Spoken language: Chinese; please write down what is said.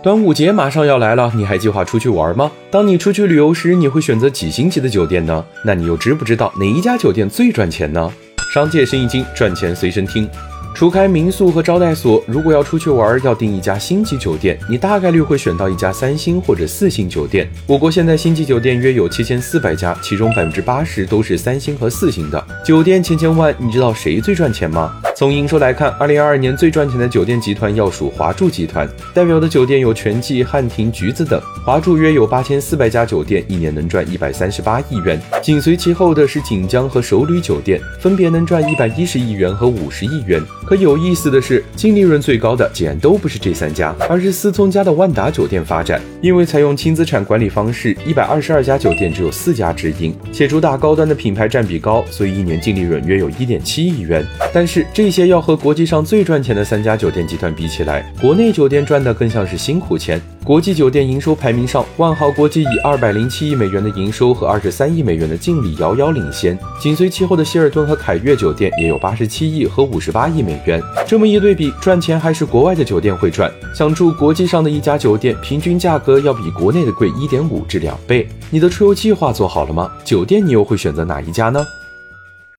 端午节马上要来了，你还计划出去玩吗？当你出去旅游时，你会选择几星级的酒店呢？那你又知不知道哪一家酒店最赚钱呢？商界生意经，赚钱随身听。除开民宿和招待所，如果要出去玩，要订一家星级酒店，你大概率会选到一家三星或者四星酒店。我国现在星级酒店约有七千四百家，其中百分之八十都是三星和四星的。酒店千千万，你知道谁最赚钱吗？从营收来看，二零二二年最赚钱的酒店集团要数华住集团，代表的酒店有全季、汉庭、橘子等。华住约有八千四百家酒店，一年能赚一百三十八亿元。紧随其后的是锦江和首旅酒店，分别能赚一百一十亿元和五十亿元。可有意思的是，净利润最高的竟然都不是这三家，而是思聪家的万达酒店发展。因为采用轻资产管理方式，一百二十二家酒店只有四家直营，且主打高端的品牌占比高，所以一年净利润约有一点七亿元。但是这些要和国际上最赚钱的三家酒店集团比起来，国内酒店赚的更像是辛苦钱。国际酒店营收排名上，万豪国际以二百零七亿美元的营收和二十三亿美元的净利遥遥领先，紧随其后的希尔顿和凯悦酒店也有八十七亿和五十八亿美元。这么一对比，赚钱还是国外的酒店会赚。想住国际上的一家酒店，平均价格要比国内的贵一点五至两倍。你的出游计划做好了吗？酒店你又会选择哪一家呢？